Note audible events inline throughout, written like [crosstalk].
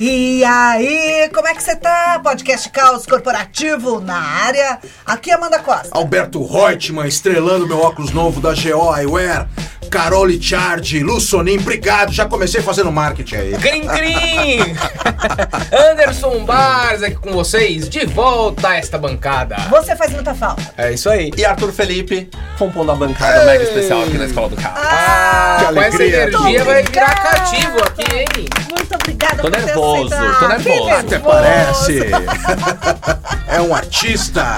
E aí, como é que você tá? Podcast Caos Corporativo na área. Aqui é Amanda Costa. Alberto Reutemann, estrelando meu óculos novo da GO Eyewear. Carol Lichardi, Lu Sonim, obrigado. Já comecei fazendo marketing aí. Crim, crim! [laughs] Anderson Barz aqui com vocês, de volta a esta bancada. Você faz muita falta. É isso aí. E Arthur Felipe, compondo a bancada mega especial aqui na Escola do Carro. Ah, que com essa alegria. energia vai virar cativo aqui, hein? muito obrigada Tô por ter nervoso, aceitado. tô nervoso. Até parece. [laughs] é um artista.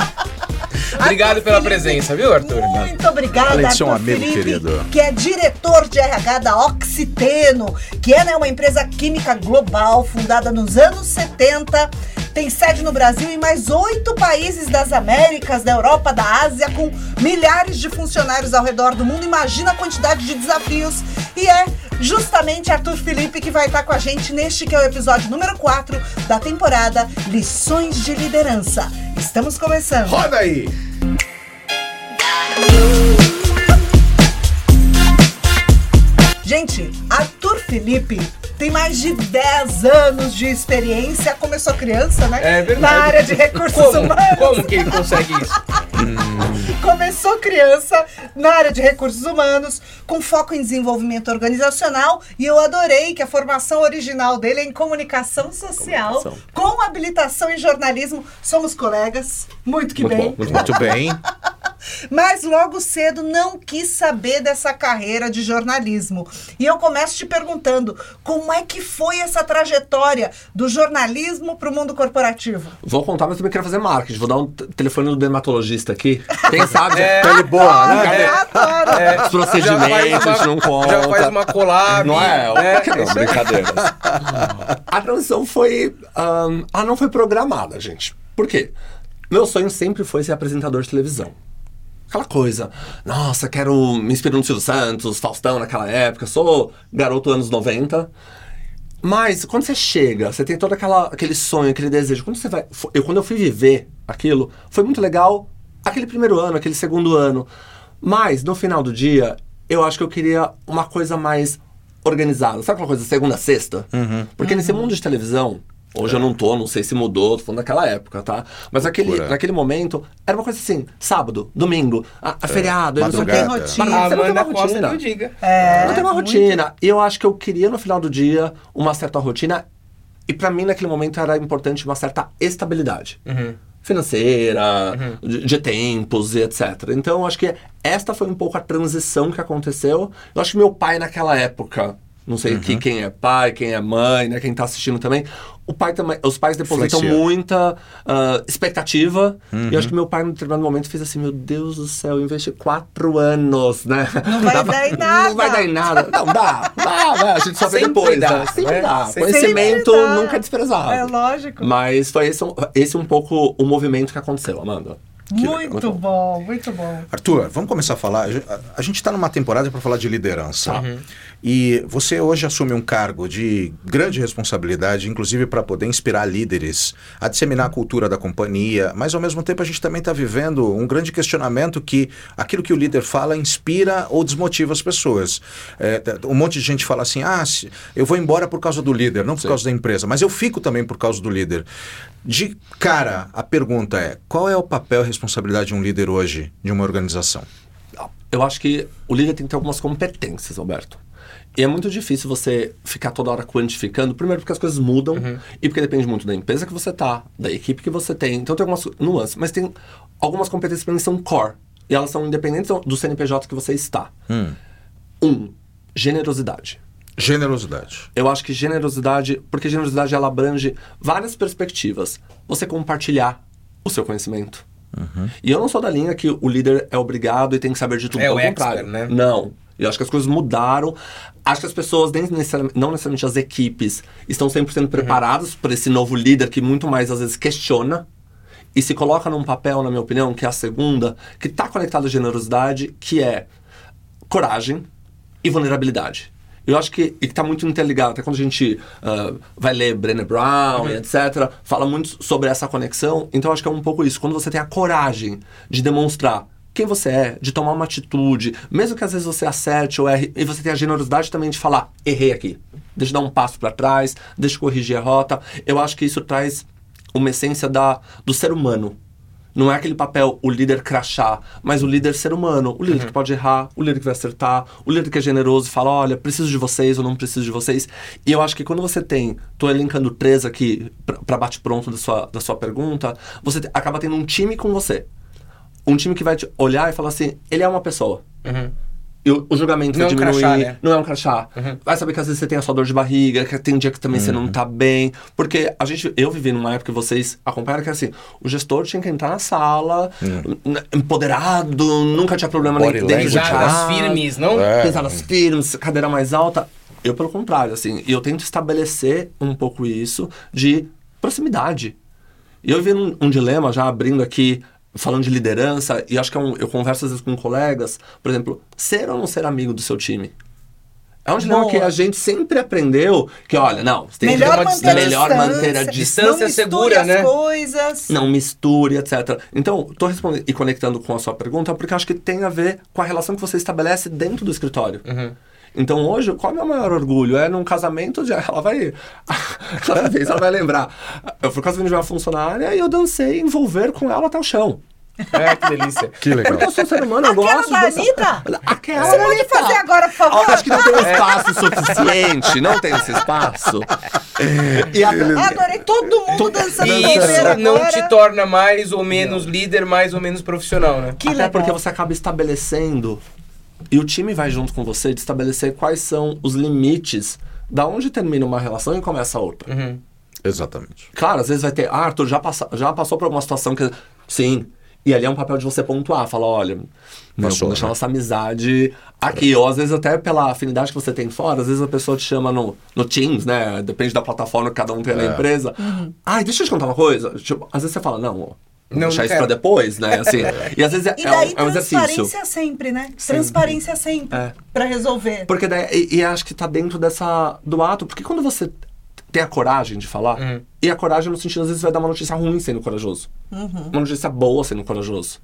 [laughs] Obrigado pela presença, viu, Arthur? Muito obrigada, Além de ser um Arthur amigo Felipe, querido. que é diretor de RH da Oxiteno, que é né, uma empresa química global fundada nos anos 70. Tem sede no Brasil e mais oito países das Américas, da Europa, da Ásia, com milhares de funcionários ao redor do mundo. Imagina a quantidade de desafios. E é justamente Arthur Felipe que vai estar com a gente neste que é o episódio número 4 da temporada Lições de Liderança. Estamos começando. Roda aí. Gente, Arthur Felipe tem mais de 10 anos de experiência. Começou criança, né? É verdade. Na área de recursos Como? humanos. Como que ele consegue isso? [laughs] Começou criança na área de recursos humanos, com foco em desenvolvimento organizacional. E eu adorei que a formação original dele é em comunicação social, Comunicação. com habilitação em jornalismo. Somos colegas. Muito que Muito bem. bom, muito Muito bem. [laughs] Mas logo cedo não quis saber dessa carreira de jornalismo. E eu começo te perguntando: como é que foi essa trajetória do jornalismo para o mundo corporativo? Vou contar, mas também quero fazer marketing. Vou dar um telefone do dermatologista aqui. Quem sabe? É. Pele boa, né? Cadê? [laughs] Adoro! É, Os procedimentos, não conta. Já faz uma collab. Não é? né? Não? Aí. Brincadeiras. A transição foi. ela não foi programada, gente. Por quê? Meu sonho sempre foi ser apresentador de televisão. Aquela coisa, nossa, quero me inspirar no Silvio Santos, Faustão naquela época, sou garoto anos 90. Mas quando você chega, você tem todo aquela, aquele sonho, aquele desejo. Quando você vai. Eu, quando eu fui viver aquilo, foi muito legal aquele primeiro ano, aquele segundo ano. Mas no final do dia, eu acho que eu queria uma coisa mais organizada. Sabe aquela coisa segunda a sexta? Porque nesse mundo de televisão, hoje eu não tô, não sei se mudou, tô falando daquela época, tá? Mas naquele, Loucura. naquele momento, era uma coisa assim, sábado, domingo, a, a feriado, não sei o madrugada. rotina. Mas você não tem uma rotina. que diga. É, Não tem uma muito. rotina. E eu acho que eu queria, no final do dia, uma certa rotina. E pra mim, naquele momento, era importante uma certa estabilidade. Financeira, de, de tempos e etc. Então, eu acho que esta foi um pouco a transição que aconteceu. Eu acho que meu pai, naquela época, não sei aqui quem é pai, quem é mãe, né, quem tá assistindo também, o pai também, os pais depositam muita ah, expectativa. E eu acho que meu pai, num determinado momento, fez assim: Meu Deus do céu, eu investi quatro anos, né? Não vai dar em nada. [laughs] Não vai dar em nada. Não, dá. Dá, né? A gente só vê depois, dá, né? Sempre né? dá. Sempre Conhecimento dá. nunca é desprezado. É lógico. Mas foi esse, um- esse um pouco o movimento que aconteceu, Amanda. Muito bom, muito bom. Arthur, vamos começar a falar. A- A gente está numa temporada para falar de liderança. E você hoje assume um cargo de grande responsabilidade, inclusive para poder inspirar líderes a disseminar a cultura da companhia, mas ao mesmo tempo a gente também está vivendo um grande questionamento que aquilo que o líder fala inspira ou desmotiva as pessoas. É, um monte de gente fala assim: ah, eu vou embora por causa do líder, não por causa da empresa, mas eu fico também por causa do líder. De cara, a pergunta é: qual é o papel e responsabilidade de um líder hoje de uma organização? Eu acho que o líder tem que ter algumas competências, Alberto. E é muito difícil você ficar toda hora quantificando, primeiro porque as coisas mudam e porque depende muito da empresa que você tá, da equipe que você tem. Então tem algumas nuances, mas tem algumas competências para mim que são core. E elas são independentes do CNPJ que você está. Um, generosidade. Generosidade. Eu acho que generosidade, porque generosidade ela abrange várias perspectivas. Você compartilhar o seu conhecimento. E eu não sou da linha que o líder é obrigado e tem que saber de tudo, É o expert, contrário. né? Não. Eu acho que as coisas mudaram. Acho que as pessoas, nem necessariamente, não necessariamente as equipes, estão 100% preparadas para esse novo líder que muito mais às vezes questiona e se coloca num papel, na minha opinião, que é a segunda, que está conectado à generosidade, que é coragem e vulnerabilidade. Eu acho que está muito interligado. Até quando a gente ah, vai ler Brené Brown e etc., fala muito sobre essa conexão. Então eu acho que é um pouco isso. Quando você tem a coragem de demonstrar quem você é, de tomar uma atitude, mesmo que às vezes você acerte ou erre, e você tenha a generosidade também de falar, errei aqui, deixa eu dar um passo para trás, deixa eu corrigir a rota. Eu acho que isso traz uma essência da, do ser humano. Não é aquele papel, o líder crachá, mas o líder ser humano. O líder que pode errar, o líder que vai acertar, o líder que é generoso e fala: olha, preciso de vocês ou não preciso de vocês. E eu acho que quando você tem, tô elencando três aqui para bate-pronto da sua, da sua pergunta, você acaba tendo um time com você. Um time que vai te olhar e falar assim: ele é uma pessoa. E o, o julgamento Não vai é um diminuir, crachá, né? não é um crachá. Vai saber que às vezes você tem a sua dor de barriga, que tem dia que também você não tá bem. Porque a gente, eu vivi numa época que vocês acompanharam que assim, o gestor tinha que entrar na sala, n- empoderado, nunca tinha problema nem dentro de Pisadas casa. firmes, não? É. Pesadas firmes, cadeira mais alta. Eu, pelo contrário, assim, eu tento estabelecer um pouco isso de proximidade. E eu vi um, um dilema, já abrindo aqui, falando de liderança, e acho que é um, eu converso às vezes com colegas, por exemplo, ser ou não ser amigo do seu time? É um dilema Boa. que a gente sempre aprendeu que, olha, não, você tem Melhor que manter a melhor distância. manter a Distância não segura, as né? coisas. Não misture, etc. Então, estou respondendo e conectando com a sua pergunta porque acho que tem a ver com a relação que você estabelece dentro do escritório. Então, hoje, qual é o meu maior orgulho? É num casamento de. Ela vai. [laughs] Cada vez ela vai lembrar. Eu fui casamento de uma funcionária e eu dancei envolver com ela até o chão. É, que delícia. Que legal. Porque eu sou ser humano, eu Aquela gosto da. Anitta? Aquela Você pode Anitta. fazer agora, por favor? Acho que não tem [laughs] espaço suficiente, não tem esse espaço. [laughs] E a, Adorei todo mundo Todo- dançando E isso não te torna mais ou menos líder, mais ou menos profissional, né? Que Até legal. porque você acaba estabelecendo, e o time vai junto com você, de estabelecer quais são os limites da onde termina uma relação e começa a outra. Uhum. Exatamente. Claro, às vezes vai ter, ah, Arthur, já, passa, já passou por alguma situação que. Sim. E ali é um papel de você pontuar, falar, olha, meu, Passou, vamos deixar né? nossa amizade aqui. Ou às vezes até pela afinidade que você tem fora, às vezes a pessoa te chama no, no Teams, né? Depende da plataforma que cada um tem na É. empresa. Uhum. Ai, deixa eu te contar uma coisa. Tipo, às vezes você fala, não, Não, deixar não isso pra depois, né? Assim, [laughs] e às vezes é, E é daí um, é um exercício. transparência sempre, né? Transparência sempre. É. Pra resolver. Porque daí, e, e acho que tá dentro dessa do ato, porque quando você tem a coragem de falar, Uhum. e a coragem no sentido às vezes vai dar uma notícia ruim sendo corajoso, uma notícia boa sendo corajoso.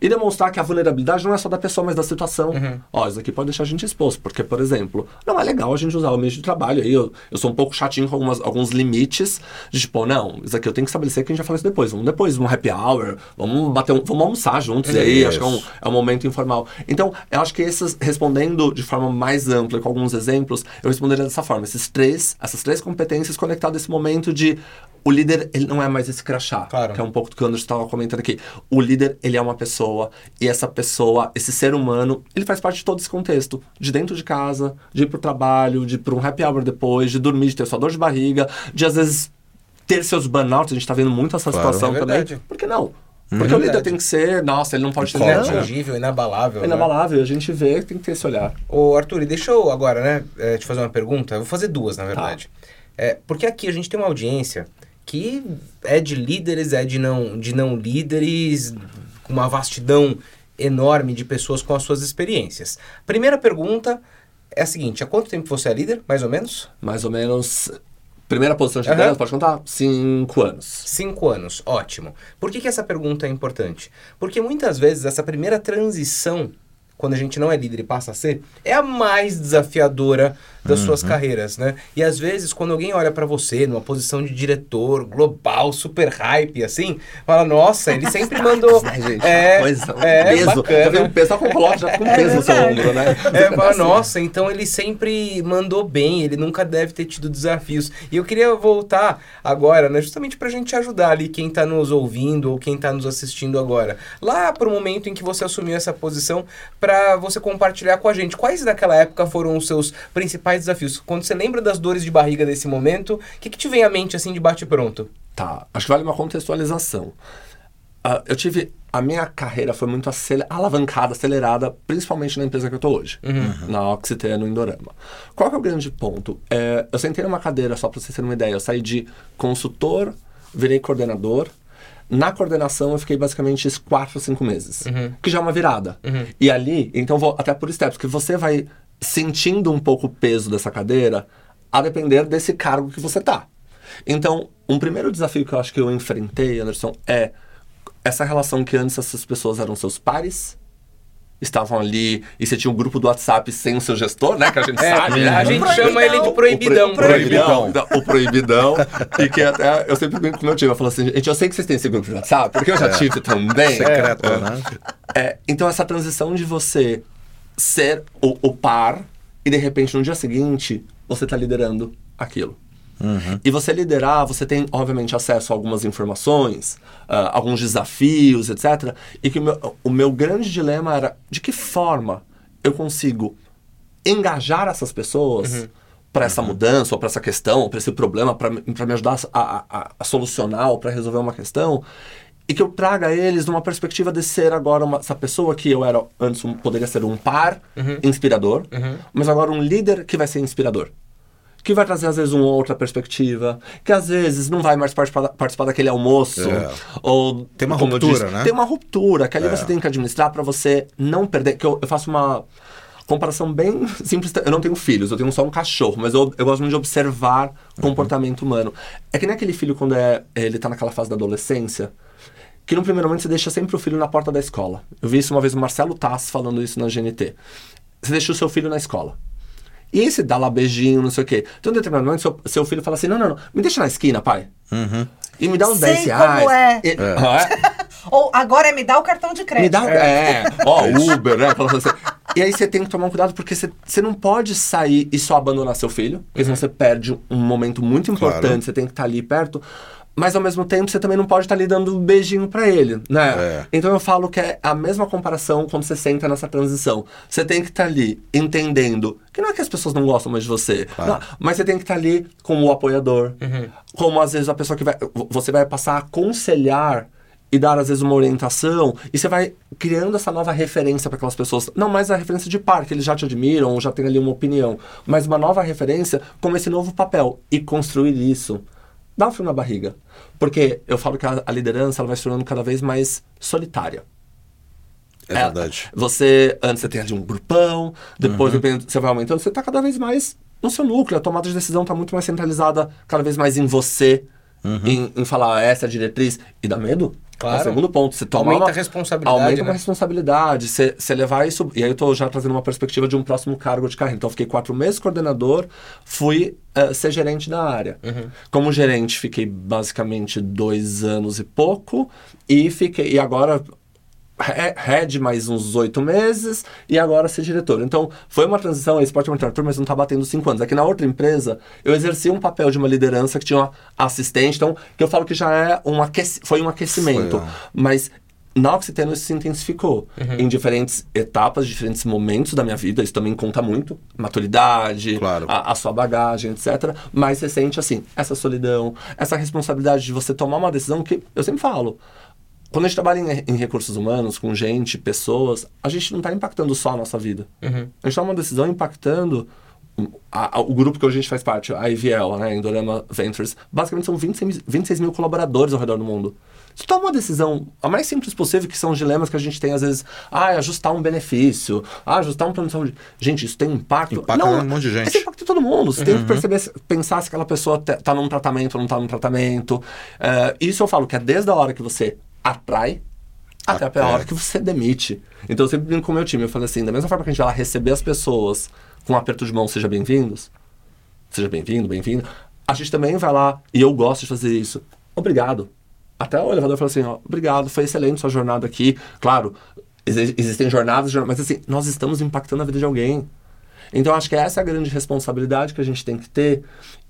E demonstrar que a vulnerabilidade não é só da pessoa, mas da situação. Ó, isso aqui pode deixar a gente exposto, porque, por exemplo, não é legal a gente usar o meio de trabalho. Aí eu, eu sou um pouco chatinho com algumas, alguns limites, de tipo, não, isso aqui eu tenho que estabelecer que a gente vai falar isso depois. Vamos depois, um happy hour, vamos bater um, vamos almoçar juntos, e aí acho que é um, é um momento informal. Então, eu acho que esses, respondendo de forma mais ampla, com alguns exemplos, eu responderia dessa forma. Esses três, essas três competências conectadas a esse momento de o líder, ele não é mais esse crachá, Claro. que é um pouco do que o Anderson estava comentando aqui. O líder, ele é uma pessoa, e essa pessoa, esse ser humano, ele faz parte de todo esse contexto. De dentro de casa, de ir pro trabalho, de ir pra um happy hour depois, de dormir, de ter sua dor de barriga, de às vezes ter seus burnouts, a gente tá vendo muito essa Claro. situação É também. Por que não? Porque o líder Verdade. tem que ser, nossa, ele não pode né? Inatingível, inabalável. É né? inabalável, a gente vê tem que ter esse olhar. Ô, Arthur, e deixa eu agora, né, eh, te fazer uma pergunta. Eu vou fazer duas, na verdade. É, porque aqui a gente tem uma audiência que é de líderes, é de não, de não líderes, com uma vastidão enorme de pessoas com as suas experiências. Primeira pergunta é a seguinte: há quanto tempo você é líder, mais ou menos? Mais ou menos. Primeira posição de liderança, pode contar? Cinco anos. Cinco anos, ótimo. Por que, que essa pergunta é importante? Porque muitas vezes essa primeira transição, quando a gente não é líder e passa a ser, é a mais desafiadora das suas carreiras, né? E às vezes, quando alguém olha pra você numa posição de diretor global, super hype, assim, fala, nossa, ele sempre [laughs] mandou. Né, gente? é, Coisa, um é, peso. bacana. Já um peso, só com coloca, já fica um peso no seu ombro, né? É, fala, nossa, então ele sempre mandou bem, ele nunca deve ter tido desafios. E eu queria voltar agora, né, justamente pra gente ajudar ali quem tá nos ouvindo ou quem tá nos assistindo agora. Lá pro momento em que você assumiu essa posição, pra você compartilhar com a gente quais daquela época foram os seus principais desafios. Quando você lembra das dores de barriga desse momento, o que, que te vem à mente assim de bate pronto? Tá, acho que vale uma contextualização. Ah, eu tive. A minha carreira foi muito acele- alavancada, acelerada, principalmente na empresa que eu tô hoje, na Oxiteno no Indorama. Qual que é o grande ponto? É, eu sentei numa cadeira, só para vocês terem uma ideia, eu saí de consultor, virei coordenador. Na coordenação eu fiquei basicamente esses quatro, cinco meses, que já é uma virada. E ali, então vou até por steps, que você vai sentindo um pouco o peso dessa cadeira a depender desse cargo que você tá. Então, um primeiro desafio que eu acho que eu enfrentei, Anderson, é essa relação que antes essas pessoas eram seus pares, estavam ali, e você tinha um grupo do WhatsApp sem o seu gestor, né? Que a gente [laughs] É, sabe, né? a gente Proibidão. chama ele de proibidão. O proibidão. Então, O proibidão. e que até eu sempre brinco com o meu time. Eu falo assim, gente, eu sei que vocês têm esse grupo de WhatsApp, porque eu já tive também. Secreto, É. né? É, então essa transição de você ser o, o par e de repente no dia seguinte você tá liderando aquilo. E você liderar, você tem, obviamente, acesso a algumas informações, ah, alguns desafios, etc. E que o meu, o meu grande dilema era de que forma eu consigo engajar essas pessoas para essa mudança, ou para essa questão, ou para esse problema, para me ajudar a, a, a solucionar ou para resolver uma questão. E que eu traga eles numa perspectiva de ser agora uma, essa pessoa que eu era antes, um- poderia ser um par inspirador, mas agora um líder que vai ser inspirador que vai trazer às vezes uma outra perspectiva, que às vezes não vai mais participar, participar daquele almoço, É. ou Tem uma ruptura, né? Tem uma ruptura que ali É. você tem que administrar para você não perder. Que eu, eu faço uma comparação bem [laughs] simples. Eu não tenho filhos, eu tenho só um cachorro, mas eu, eu gosto muito de observar Uhum. comportamento humano. É que nem aquele filho quando é, ele tá naquela fase da adolescência. Que no primeiro momento você deixa sempre o filho na porta da escola. Eu vi isso uma vez o Marcelo Tass falando isso na GNT. Você deixa o seu filho na escola. E aí você dá lá beijinho, não sei o quê. Então, em determinado momento, seu, seu filho fala assim: não, não, não, me deixa na esquina, pai. E me dá uns Sei 10 reais. como é. E- Ah, é? [laughs] Ou agora é me dá o cartão de crédito. Me dá. É, ó, Uber, né? Assim. E aí você tem que tomar um cuidado, porque você, você não pode sair e só abandonar seu filho, porque senão você perde um momento muito importante, Claro. você tem que estar ali perto. Mas ao mesmo tempo você também não pode estar ali dando um beijinho pra ele, né? É. Então eu falo que é a mesma comparação quando você senta nessa transição. Você tem que estar ali entendendo que não é que as pessoas não gostam mais de você, não, mas você tem que estar ali como o apoiador, como às vezes a pessoa que vai. Você vai passar a aconselhar e dar às vezes uma orientação e você vai criando essa nova referência para aquelas pessoas. Não mais a referência de par, que eles já te admiram ou já tem ali uma opinião, mas uma nova referência como esse novo papel e construir isso. Dá um frio na barriga. Porque eu falo que a, a liderança ela vai se tornando cada vez mais solitária. É verdade. Você, antes você tem ali um grupão, depois depende- você vai aumentando, você tá cada vez mais no seu núcleo. A tomada de decisão tá muito mais centralizada, cada vez mais em você, em, em falar essa é a diretriz. E dá medo? Claro. É o segundo ponto. Você toma Aumenta uma- a responsabilidade, Aumenta né? uma responsabilidade. Você, você levar isso. E aí eu tô já trazendo uma perspectiva de um próximo cargo de carreira. Então eu fiquei quatro meses coordenador, fui eh, ser gerente da área. Uhum. Como gerente, fiquei basicamente dois anos e pouco. E fiquei. E agora head mais uns oito meses e agora ser diretor. Então, foi uma transição, a esporte monitor, mas não tá batendo cinco anos. Aqui na outra empresa, eu exerci um papel de uma liderança que tinha uma assistente, então, que eu falo que já é um aqueci foi um aquecimento. Foi, ó. Mas na Occitano isso se intensificou em diferentes etapas, diferentes momentos da minha vida. Isso também conta muito. Maturidade, Claro. a, a sua bagagem, etc. Mas você sente, assim, essa solidão, essa responsabilidade de você tomar uma decisão que eu sempre falo. Quando a gente trabalha em, em recursos humanos, com gente, pessoas, a gente não está impactando só a nossa vida. A gente toma uma decisão impactando a- a- o grupo que hoje a gente faz parte, a IVL, né, Indorama Ventures. Basicamente são 26, 26 mil colaboradores ao redor do mundo. Você toma uma decisão a mais simples possível, que são os dilemas que a gente tem às vezes. Ah, ajustar um benefício. Ah, ajustar um plano de saúde. Gente, isso tem impacto. Impacta um monte de gente. Isso impacta todo mundo. Você tem que perceber, se- pensar se aquela pessoa te- tá num tratamento ou não tá num tratamento. É, isso eu falo que é desde a hora que você atrai até a Até. hora que você demite. Então eu sempre brinco com o meu time. Eu falo assim, da mesma forma que a gente vai lá receber as pessoas com um aperto de mão, seja bem-vindos, seja bem-vindo, bem-vinda, a gente também vai lá, e eu gosto de fazer isso. Obrigado. Até o elevador fala assim, ó, obrigado, foi excelente sua jornada aqui. Claro, exi- existem jornadas, mas assim, nós estamos impactando a vida de alguém. Então acho que essa é a grande responsabilidade que a gente tem que ter.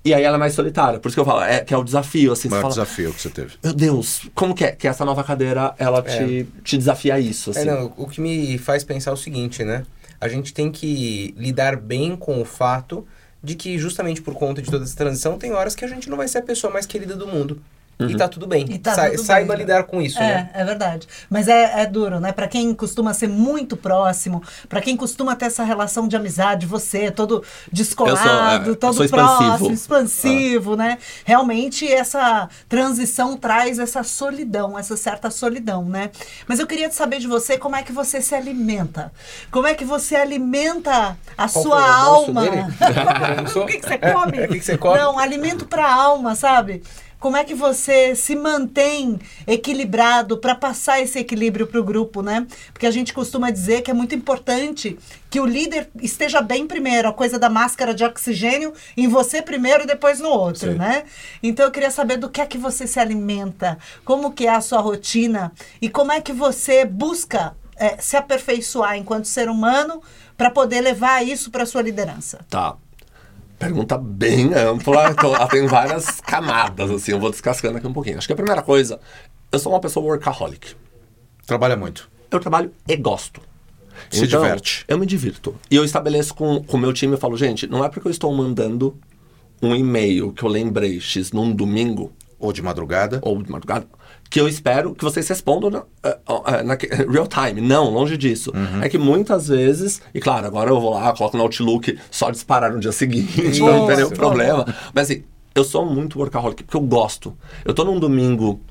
E aí ela é mais solitária. Por isso que eu falo, é, que é o desafio, assim, O você maior fala, desafio que você teve. meu Deus, como que é? Que essa nova cadeira, ela te, te desafia a isso, É, assim. não, o que me faz pensar é o seguinte, né? A gente tem que lidar bem com o fato de que, justamente por conta de toda essa transição, tem horas que a gente não vai ser a pessoa mais querida do mundo. E tá tudo bem. E tá Sa- tudo saiba bem. lidar com isso, é, né? É verdade. Mas é, é duro, né? Pra quem costuma ser muito próximo, pra quem costuma ter essa relação de amizade, você é todo descolado, Eu sou, é, todo sou expansivo. próximo, expansivo, né? Realmente essa transição traz essa solidão, essa certa solidão, né? Mas eu queria saber de você como é que você se alimenta. Como é que você alimenta a Qual sua alma? [laughs] o que, que você come? É, [laughs] o que que você come? Não, alimento pra alma, sabe? como é que você se mantém equilibrado para passar esse equilíbrio para o grupo, né? Porque a gente costuma dizer que é muito importante que o líder esteja bem primeiro, a coisa da máscara de oxigênio em você primeiro e depois no outro, Sim. né? Então eu queria saber do que é que você se alimenta, como que é a sua rotina e como é que você busca é, se aperfeiçoar enquanto ser humano para poder levar isso para sua liderança. Tá. Pergunta bem ampla, então ela tem várias camadas, assim, eu vou descascando aqui um pouquinho. Acho que a primeira coisa, eu sou uma pessoa workaholic. Trabalha muito. Eu trabalho e gosto. Se diverte. Eu me divirto. E eu estabeleço com o meu time, eu falo, gente, não é porque eu estou mandando um e-mail que eu lembrei X num domingo Ou de madrugada. ou de madrugada, que eu espero que vocês respondam na, eh, eh, na [laughs] real time. Não, longe disso. É que muitas vezes, e claro, agora eu vou lá, coloco no Outlook só disparar no dia seguinte, Boa, [laughs] não tem nenhum problema. Mas assim, eu sou muito workaholic, porque eu gosto. Eu tô num domingo,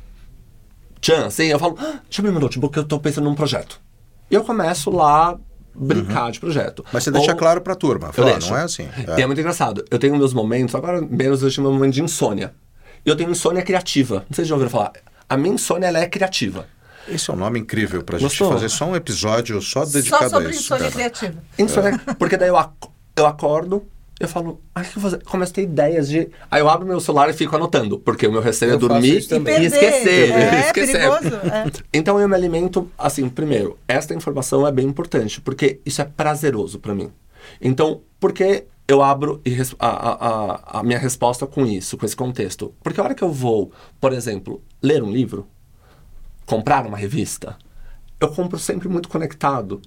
tchan, assim, eu falo, ah, deixa eu abrir meu notebook, eu tô pensando num projeto. E eu começo lá brincar de projeto. Mas você deixa Ou- claro pra turma. Fala, não é assim. E é muito engraçado. Eu tenho meus momentos, agora menos eu tenho meu momento de insônia. Eu tenho insônia criativa. Não sei se já ouviram falar. A minha insônia, ela é criativa. Esse é um nome incrível pra gente Gostou? fazer só um episódio só dedicado Só sobre a isso. insônia cara. criativa. Insônia, porque daí eu, ac- eu acordo, eu falo, ah, o que eu vou fazer? Começo a ter ideias de... Aí eu abro meu celular e fico anotando, porque o meu receio é dormir e, e esquecer. É, [laughs] esquecer. perigoso. É. Então eu me alimento, assim, primeiro, esta informação é bem importante, porque isso é prazeroso pra mim. Então, por que eu abro a, a, a, minha resposta com isso, com esse contexto? Porque a hora que eu vou, por exemplo, ler um livro, comprar uma revista, eu compro sempre muito conectado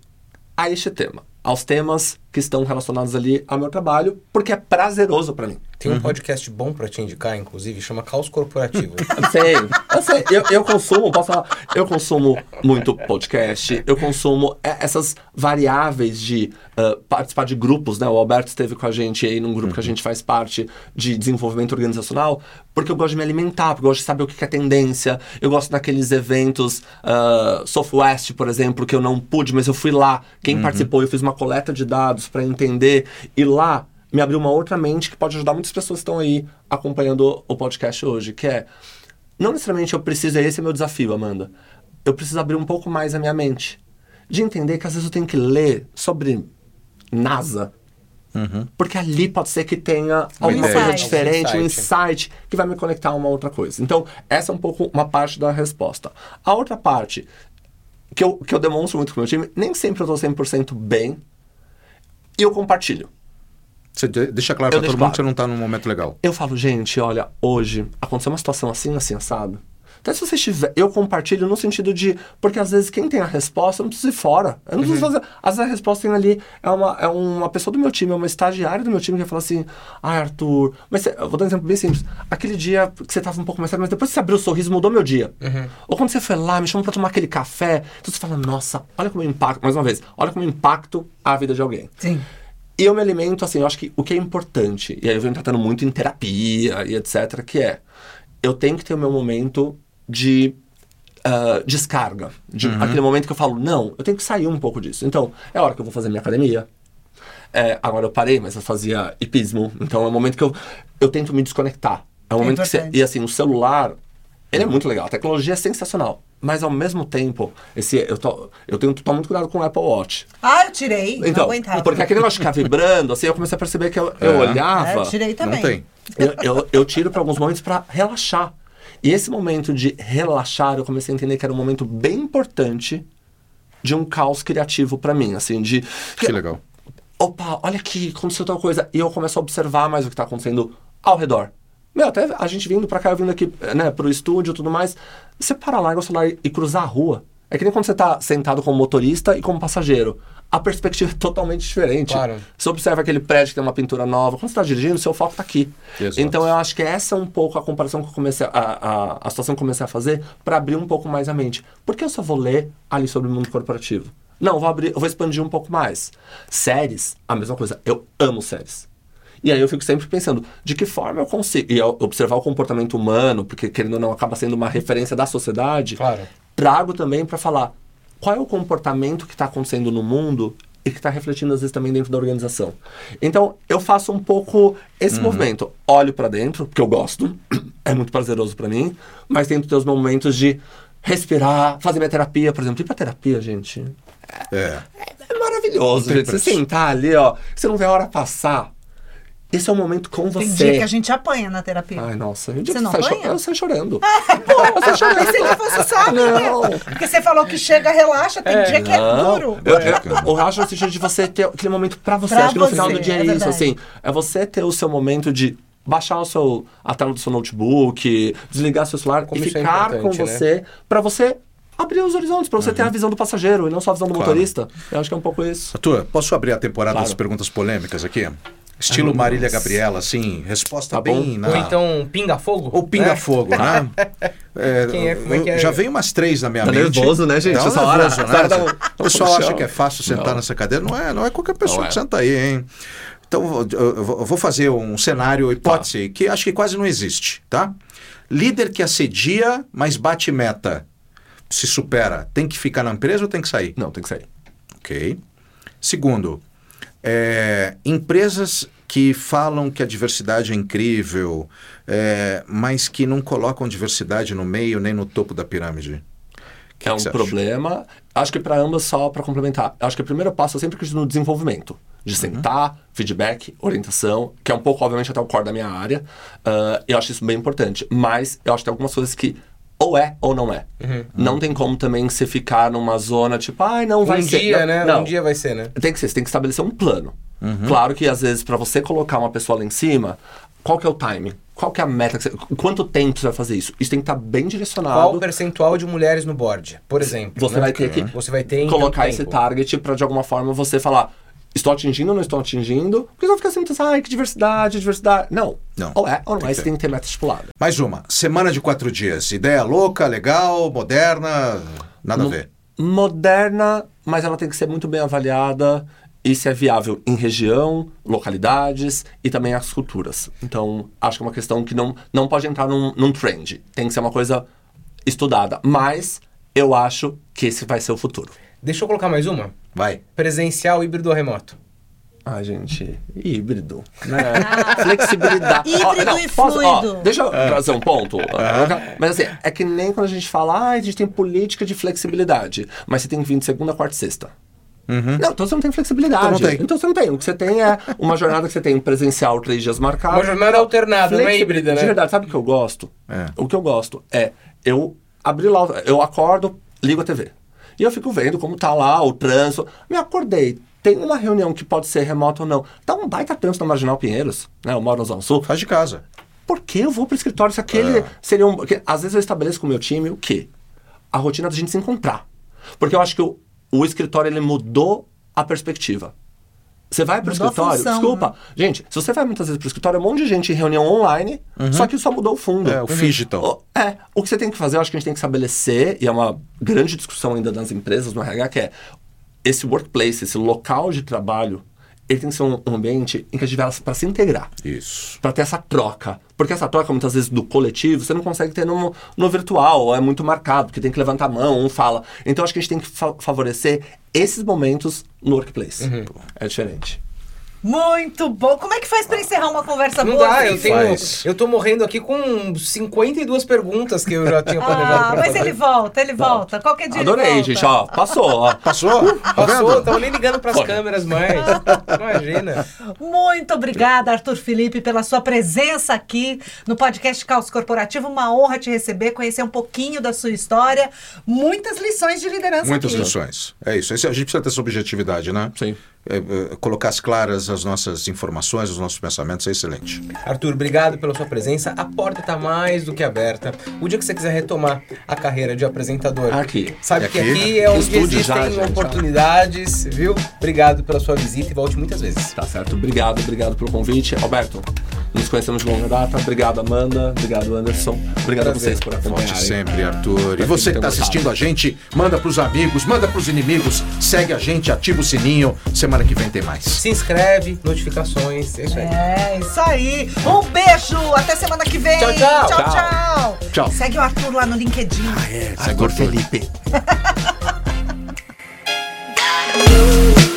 a este tema, aos temas que estão relacionados ali ao meu trabalho, porque é prazeroso pra mim. Tem Uhum. um podcast bom pra te indicar, inclusive, chama Caos Corporativo. Eu [laughs] sei, eu sei. Eu, eu consumo, posso falar, eu consumo muito podcast, eu consumo é, essas variáveis de ah, participar de grupos, né? O Alberto esteve com a gente aí num grupo que a gente faz parte de desenvolvimento organizacional, porque eu gosto de me alimentar, porque eu gosto de saber o que é tendência, eu gosto daqueles eventos uh, Southwest, por exemplo, que eu não pude, mas eu fui lá, quem participou, eu fiz uma coleta de dados para entender, e lá me abriu uma outra mente que pode ajudar muitas pessoas que estão aí acompanhando o podcast hoje, que é não necessariamente eu preciso, esse é meu desafio, Amanda. Eu preciso abrir um pouco mais a minha mente. De entender que às vezes eu tenho que ler sobre NASA. Porque ali pode ser que tenha alguma coisa diferente, um insight que vai me conectar a uma outra coisa. Então, essa é um pouco uma parte da resposta. A outra parte, que eu, que eu demonstro muito com o meu time, nem sempre eu estou 100% bem, e eu compartilho. Você de- deixa claro Eu pra todo mundo claro. que você não tá num momento legal. Eu falo, gente, olha, hoje aconteceu uma situação assim, assim, assado. Até se você estiver. Eu compartilho no sentido de. Porque às vezes quem tem a resposta eu não precisa ir fora. Eu não preciso fazer. Às vezes a resposta tem ali. É uma, é uma pessoa do meu time, é uma estagiária do meu time que fala assim: Ai, Arthur. Mas você- eu vou dar um exemplo bem simples. Aquele dia que você tava um pouco mais sério, mas depois que você abriu o sorriso, mudou meu dia. Ou quando você foi lá, me chamou pra tomar aquele café. Então você fala: Nossa, olha como eu impacto. Mais uma vez, olha como eu impacto a vida de alguém. Sim. E eu me alimento, assim, eu acho que o que é importante, e aí eu venho tratando muito em terapia e etc., que é, eu tenho que ter o meu momento de ah, descarga. De aquele momento que eu falo, não, eu tenho que sair um pouco disso. Então, é a hora que eu vou fazer minha academia. É, agora eu parei, mas eu fazia hipismo. Então é o momento que eu, eu tento me desconectar. É o É momento que você. E assim, o celular, ele é muito legal. A tecnologia é sensacional. Mas ao mesmo tempo, esse, eu, tô, eu tenho que tomar muito cuidado com o Apple Watch. Ah, eu tirei. não Então, aguentava. porque aquele negócio de ficar vibrando, assim, eu comecei a perceber que eu, eu É. É, olhava. eu tirei também. Não tem. Eu, eu, eu tiro para alguns momentos para relaxar. E esse momento de relaxar, eu comecei a entender que era um momento bem importante de um caos criativo para mim, assim, de Que legal. opa, olha aqui, aconteceu tal coisa. E eu começo a observar mais o que tá acontecendo ao redor. Meu, até a gente vindo pra cá, eu vindo aqui, né, pro estúdio e tudo mais. Você para, larga o celular e cruza a rua. É que nem quando você tá sentado como motorista e como passageiro. A perspectiva é totalmente diferente. Claro. Você observa aquele prédio que tem uma pintura nova. Quando você tá dirigindo, seu foco tá aqui. Exato. Então eu acho que essa é um pouco a comparação que eu comecei a, a, a situação que eu comecei a fazer para abrir um pouco mais a mente. Por que eu só vou ler ali sobre o mundo corporativo? Não, eu vou abrir, eu vou expandir um pouco mais. Séries, a mesma coisa. Eu amo séries. E aí eu fico sempre pensando, de que forma eu consigo. E observar o comportamento humano, porque querendo ou não acaba sendo uma referência da sociedade. Claro. Trago também para falar qual é o comportamento que está acontecendo no mundo e que está refletindo às vezes também dentro da organização. Então, eu faço um pouco esse movimento. Olho para dentro, porque eu gosto, [clears throat] é muito prazeroso para mim, mas tento ter os momentos de respirar, fazer minha terapia, por exemplo. Ir pra terapia, gente, É. é maravilhoso, Tem gente. Você sentar ali, ó, você não vê a hora passar. Esse é o momento com você. Tem dia que a gente apanha na terapia. Ai, nossa. O dia Você que não sai apanha? eu saio chorando. [laughs] Pô, pensei que fosse Não. né? Porque você falou que chega, relaxa, tem dia que é Não. duro. Eu, eu, o racha no sentido de você ter aquele momento pra você. Pra Acho que no final do dia é é, isso, assim. É você ter o seu momento de baixar o seu, a tela do seu notebook, desligar seu celular Como e isso é ficar com né? você pra você abrir os horizontes, pra você ter a visão do passageiro e não só a visão do Claro. motorista. Eu acho que é um pouco isso. Arthur, posso abrir a temporada Claro. das perguntas polêmicas aqui? Estilo Ai, Marília nossa. Gabriela, assim, resposta Tá bem bom. na... Ou então pinga-fogo? Ou pinga-fogo, né? [laughs] É, Quem é? Como é que é? Já veio umas três na minha Tá mente. nervoso, né, gente? Tá Essa hora- nervoso, essa hora dá um- O pessoal acha que é fácil sentar Não. nessa cadeira. Não é, não é qualquer pessoa Não é. que senta aí, hein? Então, eu- eu vou- eu vou fazer um cenário, hipótese, Tá. que acho que quase não existe, tá? Líder que assedia, mas bate meta, se supera, tem que ficar na empresa ou tem que sair? Não, tem que sair. Ok. Segundo, é, empresas que falam que a diversidade é incrível, é, mas que não colocam diversidade no meio nem no topo da pirâmide. Que é que um problema. Acho que para ambas, só para complementar, acho que o primeiro passo é sempre no desenvolvimento. De sentar, feedback, orientação, que é um pouco, obviamente, até o core da minha área. Ah, eu acho isso bem importante. Mas eu acho que tem algumas coisas que ou é ou não é. Não tem como também você ficar numa zona tipo, ai, não vai um ser. dia, não, né? Não. Um dia vai ser, né? Tem que ser, você tem que estabelecer um plano. Claro que às vezes para você colocar uma pessoa lá em cima, qual que é o time? Qual que é a meta? Que você, quanto tempo você vai fazer isso? Isso tem que estar bem direcionado. Qual o percentual de mulheres no board, por exemplo? Você né? vai ter que Você vai ter colocar esse target pra de alguma forma você falar estou atingindo ou não estou atingindo, porque não fica assim, assim, ai, que diversidade, diversidade. Não. Não. Ou é ou não Tem é, você tem que ter meta estipulada. Mais uma. Semana de quatro dias. Ideia louca, legal, moderna, nada a Mo- ver. Moderna, mas ela tem que ser muito bem avaliada e se é viável em região, localidades e também as culturas. Então, acho que é uma questão que não, não pode entrar num, num trend. Tem que ser uma coisa estudada. Mas eu acho que esse vai ser o futuro. Deixa eu colocar mais uma. Vai. Presencial, híbrido ou remoto? Ai, gente, híbrido, né? Flexibilidade. Híbrido Ó, e posso- ó, fluido. deixa eu trazer um ponto. Mas assim, é que nem quando a gente fala, ah, a gente tem política de flexibilidade, mas você tem que vir de segunda, quarta e sexta. Não, então você não tem flexibilidade. Então não tem. Então você não tem. O que você tem é uma jornada que você tem presencial, três dias marcados. Uma jornada alternada, não é híbrida, né? De verdade, sabe o que eu gosto? É. O que eu gosto é eu abrir lá, eu acordo, ligo a TV. E eu fico vendo como tá lá o trânsito. Me acordei. Tem uma reunião que pode ser remota ou não. Tá um baita trânsito na Marginal Pinheiros, né? Eu moro na Zona Sul. Faz de casa. Por que eu vou pro escritório se aquele É. seria um. Porque às vezes eu estabeleço com o meu time o quê? A rotina da gente se encontrar. Porque eu acho que o, o escritório ele mudou a perspectiva. Você vai pro Mudou a escritório, função, desculpa. né? Gente, se você vai muitas vezes pro escritório, é um monte de gente em reunião online, só que só mudou o fundo. É, o digital. O- É, o que você tem que fazer, eu acho que a gente tem que estabelecer, e é uma grande discussão ainda nas empresas, no RH, que é esse workplace, esse local de trabalho, ele tem que ser um um ambiente em que a gente vai para se integrar Isso. para ter essa troca. Porque essa troca, muitas vezes, do coletivo, você não consegue ter no, no virtual, ou é muito marcado, porque tem que levantar a mão, um fala. Então, acho que a gente tem que fa- favorecer esses momentos no workplace. É diferente. Muito bom. Como é que faz pra encerrar uma conversa Não boa? dá, assim? eu tenho. faz? Eu tô morrendo aqui com 52 perguntas que eu já tinha planejado Ah, mas fazer. ele volta, ele volta. Qualquer dia ele Adorei, volta. gente, ó. Passou, ó. [laughs] Passou? Tá Passou, tava nem ligando pras Foi. câmeras mais. [laughs] Imagina. Muito obrigada, Arthur Felipe, pela sua presença aqui no podcast Caos Corporativo. Uma honra te receber, conhecer um pouquinho da sua história. Muitas lições de liderança Muitas aqui. lições. É isso. A gente precisa ter essa objetividade, né? Sim. É, é, colocar as claras as nossas informações, os nossos pensamentos é excelente. Arthur, obrigado pela sua presença. A porta tá mais do que aberta. O dia que você quiser retomar a carreira de apresentador, Aqui. sabe E que aqui? aqui é onde existem já, oportunidades, viu? Obrigado pela sua visita e volte muitas vezes. Tá certo. Obrigado, obrigado pelo convite. Alberto, nos conhecemos de longa data. Obrigado, Amanda. Obrigado, Anderson. Obrigado a Prazer. vocês por Volte acompanharem. sempre, Arthur. E você que está assistindo a gente, manda pros amigos, manda pros inimigos, segue a gente, ativa o sininho. Semana que vem tem mais. Se inscreve, notificações, é isso aí. É, isso aí. Um beijo. Até semana que vem. Tchau, tchau. Tchau, Tchau. tchau. Tchau. Segue o Arthur lá no LinkedIn. É, Arthur Felipe. you [laughs]